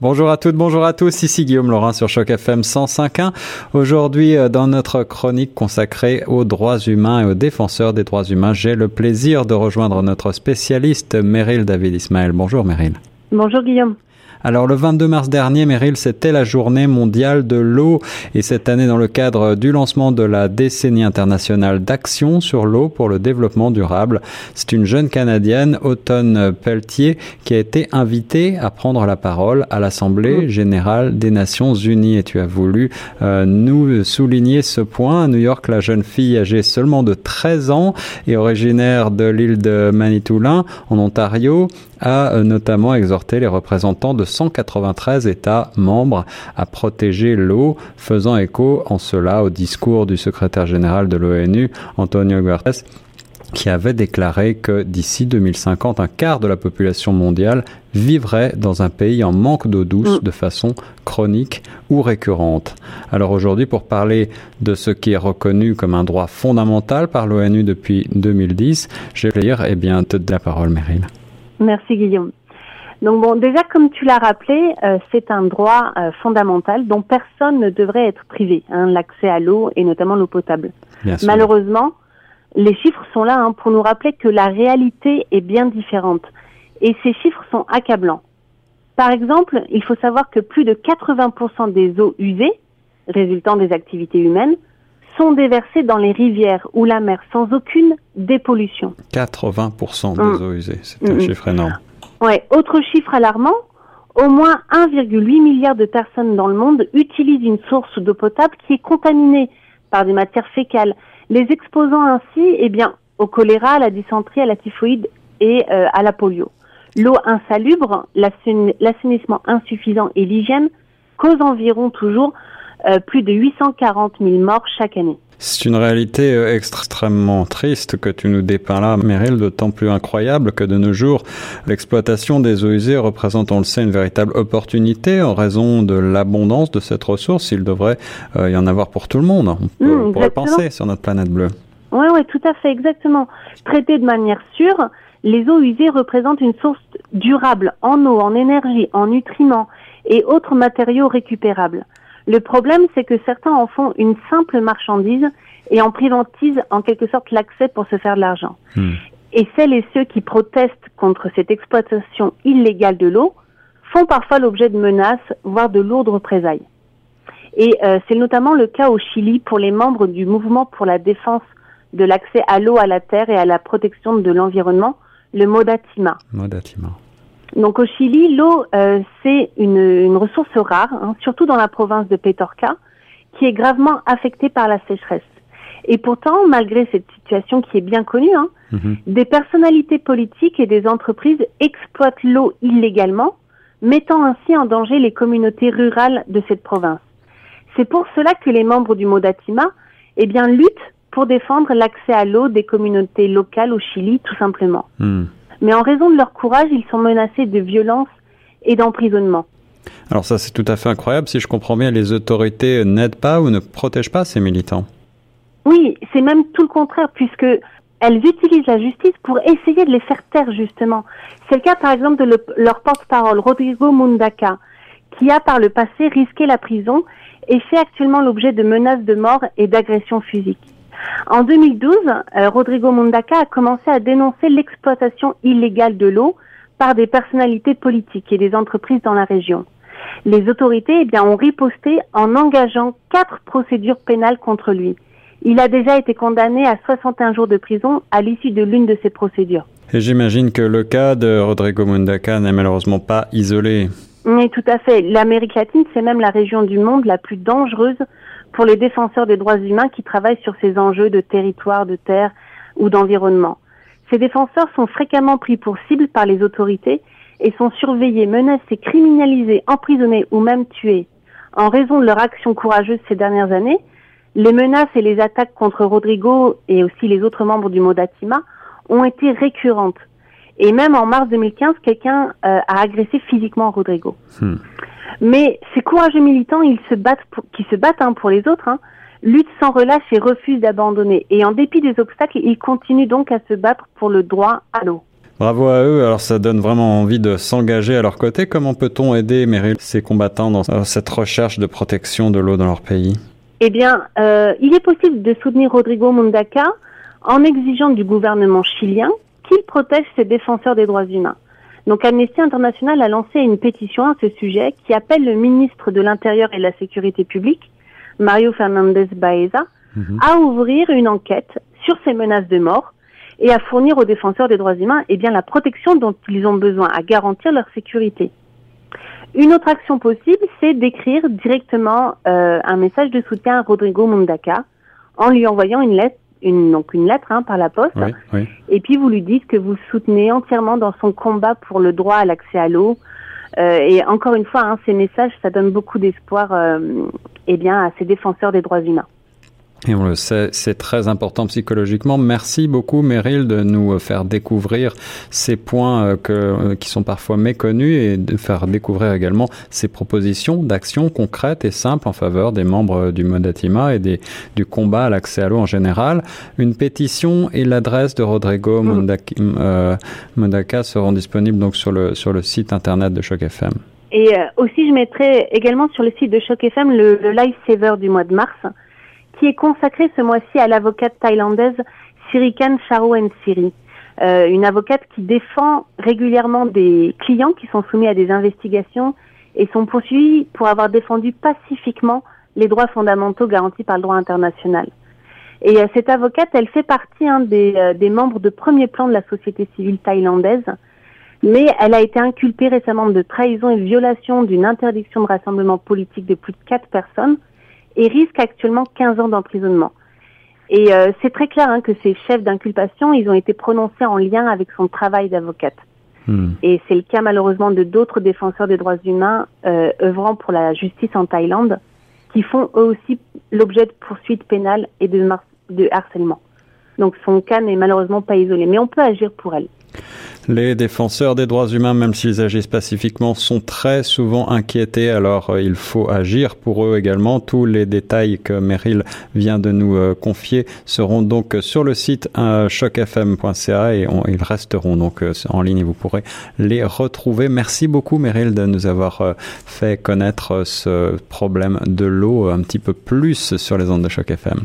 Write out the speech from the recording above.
Bonjour à toutes, bonjour à tous, ici Guillaume Laurin sur Choc FM 105.1. Aujourd'hui, euh, dans notre chronique consacrée aux droits humains et aux défenseurs des droits humains, j'ai le plaisir de rejoindre notre spécialiste Meryl David Ismaël. Bonjour Meryl. Bonjour Guillaume. Alors le 22 mars dernier, Meryl, c'était la journée mondiale de l'eau et cette année dans le cadre du lancement de la décennie internationale d'action sur l'eau pour le développement durable, c'est une jeune Canadienne, Automne Pelletier, qui a été invitée à prendre la parole à l'Assemblée mm. générale des Nations Unies et tu as voulu euh, nous souligner ce point. À New York, la jeune fille âgée seulement de 13 ans et originaire de l'île de Manitoulin en Ontario a euh, notamment exhorté les représentants de 193 États membres à protéger l'eau, faisant écho en cela au discours du secrétaire général de l'ONU, Antonio Guterres, qui avait déclaré que d'ici 2050, un quart de la population mondiale vivrait dans un pays en manque d'eau douce mm. de façon chronique ou récurrente. Alors aujourd'hui, pour parler de ce qui est reconnu comme un droit fondamental par l'ONU depuis 2010, je vais lire, eh bien, te la parole, Meryl. Merci Guillaume. Donc bon, déjà comme tu l'as rappelé, euh, c'est un droit euh, fondamental dont personne ne devrait être privé, hein, l'accès à l'eau et notamment l'eau potable. Malheureusement, les chiffres sont là hein, pour nous rappeler que la réalité est bien différente et ces chiffres sont accablants. Par exemple, il faut savoir que plus de 80% des eaux usées, résultant des activités humaines, sont déversées dans les rivières ou la mer sans aucune dépollution. 80% des mm. eaux usées, c'est un mm. chiffre énorme. Ouais, autre chiffre alarmant, au moins 1,8 milliard de personnes dans le monde utilisent une source d'eau potable qui est contaminée par des matières fécales, les exposant ainsi eh bien, au choléra, à la dysenterie, à la typhoïde et euh, à la polio. L'eau insalubre, l'assainissement insuffisant et l'hygiène causent environ toujours euh, plus de 840 000 morts chaque année. C'est une réalité euh, extrêmement triste que tu nous dépeins là, Meryl, d'autant plus incroyable que de nos jours, l'exploitation des eaux usées représente, on le sait, une véritable opportunité en raison de l'abondance de cette ressource. Il devrait euh, y en avoir pour tout le monde. On, pourrait penser sur notre planète bleue. Oui, oui, tout à fait, exactement. Traité de manière sûre, les eaux usées représentent une source durable en eau, en énergie, en nutriments et autres matériaux récupérables. Le problème, c'est que certains en font une simple marchandise et en privatisent en quelque sorte l'accès pour se faire de l'argent. Hmm. Et celles et ceux qui protestent contre cette exploitation illégale de l'eau font parfois l'objet de menaces, voire de lourdes représailles. Et euh, c'est notamment le cas au Chili pour les membres du mouvement pour la défense de l'accès à l'eau, à la terre et à la protection de l'environnement, le Modatima. Modatima. Donc au Chili, l'eau, euh, c'est une, ressource rare, hein, surtout dans la province de Petorca, qui est gravement affectée par la sécheresse. Et pourtant, malgré cette situation qui est bien connue, hein, mhm. des personnalités politiques et des entreprises exploitent l'eau illégalement, mettant ainsi en danger les communautés rurales de cette province. C'est pour cela que les membres du Modatima eh bien, luttent pour défendre l'accès à l'eau des communautés locales au Chili, tout simplement. Hmm mais en raison de leur courage, ils sont menacés de violence et d'emprisonnement. Alors ça, c'est tout à fait incroyable. Si je comprends bien, les autorités n'aident pas ou ne protègent pas ces militants. Oui, c'est même tout le contraire, puisque elles utilisent la justice pour essayer de les faire taire, justement. C'est le cas, par exemple, de leur porte-parole, Rodrigo Mundaca, qui a par le passé risqué la prison et fait actuellement l'objet de menaces de mort et d'agressions physiques. En 2012, euh, Rodrigo Mundaca a commencé à dénoncer l'exploitation illégale de l'eau par des personnalités politiques et des entreprises dans la région. Les autorités eh bien, ont riposté en engageant quatre procédures pénales contre lui. Il a déjà été condamné à 61 jours de prison à l'issue de l'une de ces procédures. Et j'imagine que le cas de Rodrigo Mundaca n'est malheureusement pas isolé. Oui, tout à fait. L'Amérique latine, c'est même la région du monde la plus dangereuse pour les défenseurs des droits humains qui travaillent sur ces enjeux de territoire, de terre ou d'environnement. Ces défenseurs sont fréquemment pris pour cible par les autorités et sont surveillés, menacés, criminalisés, emprisonnés ou même tués. En raison de leur action courageuse ces dernières années, les menaces et les attaques contre Rodrigo et aussi les autres membres du Modatima ont été récurrentes. Et même en mars 2015, quelqu'un euh, a agressé physiquement Rodrigo. Hmm. Mais ces courageux militants, ils se battent pour, qui se battent hein, pour les autres, hein, luttent sans relâche et refusent d'abandonner. Et en dépit des obstacles, ils continuent donc à se battre pour le droit à l'eau. Bravo à eux. Alors ça donne vraiment envie de s'engager à leur côté. Comment peut-on aider, Meryl, ces combattants dans cette recherche de protection de l'eau dans leur pays? Eh bien, euh, il est possible de soutenir Rodrigo Mundaca en exigeant du gouvernement chilien qu'il protège ses défenseurs des droits humains. Donc Amnesty International a lancé une pétition à ce sujet qui appelle le ministre de l'Intérieur et de la Sécurité publique, Mario Fernandez Baeza, mhm. à ouvrir une enquête sur ces menaces de mort et à fournir aux défenseurs des droits humains eh bien, la protection dont ils ont besoin, à garantir leur sécurité. Une autre action possible, c'est d'écrire directement euh, un message de soutien à Rodrigo Mundaca en lui envoyant une lettre, une, donc une lettre hein, par la poste, et puis vous lui dites que vous soutenez entièrement dans son combat pour le droit à l'accès à l'eau. Euh, et encore une fois, hein, ces messages, ça donne beaucoup d'espoir euh, eh bien, à ces défenseurs des droits humains. Et on le sait, c'est très important psychologiquement. Merci beaucoup, Meryl, de nous faire découvrir ces points euh, que, euh, qui sont parfois méconnus et de faire découvrir également ces propositions d'actions concrètes et simples en faveur des membres du Modatima et des, du combat à l'accès à l'eau en général. Une pétition et l'adresse de Rodrigo mm. euh, Mondaka, seront disponibles donc sur le, sur le site internet de Choc FM. Et aussi, je mettrai également sur le site de Choc FM le, le Life Saver du mois de mars qui est consacré ce mois-ci à l'avocate thaïlandaise Sirikan Charoen Siri, euh, une avocate qui défend régulièrement des clients qui sont soumis à des investigations et sont poursuivis pour avoir défendu pacifiquement les droits fondamentaux garantis par le droit international. Et euh, cette avocate, elle fait partie hein, des, euh, des, membres de premier plan de la société civile thaïlandaise, mais elle a été inculpée récemment de trahison et violation d'une interdiction de rassemblement politique de plus de quatre personnes et risque actuellement 15 ans d'emprisonnement. Et euh, c'est très clair hein, que ces chefs d'inculpation, ils ont été prononcés en lien avec son travail d'avocate. Hmm. Et c'est le cas malheureusement de d'autres défenseurs des droits humains euh, œuvrant pour la justice en Thaïlande, qui font eux aussi l'objet de poursuites pénales et de, de harcèlement. Donc son cas n'est malheureusement pas isolé, mais on peut agir pour elle. Les défenseurs des droits humains, même s'ils agissent pacifiquement, sont très souvent inquiétés, alors euh, il faut agir pour eux également. Tous les détails que Meryl vient de nous euh, confier seront donc sur le site euh, chocfm.ca et ils resteront donc en ligne et vous pourrez les retrouver. Merci beaucoup Meryl de nous avoir fait connaître ce problème de l'eau un petit peu plus sur les ondes de Choc FM.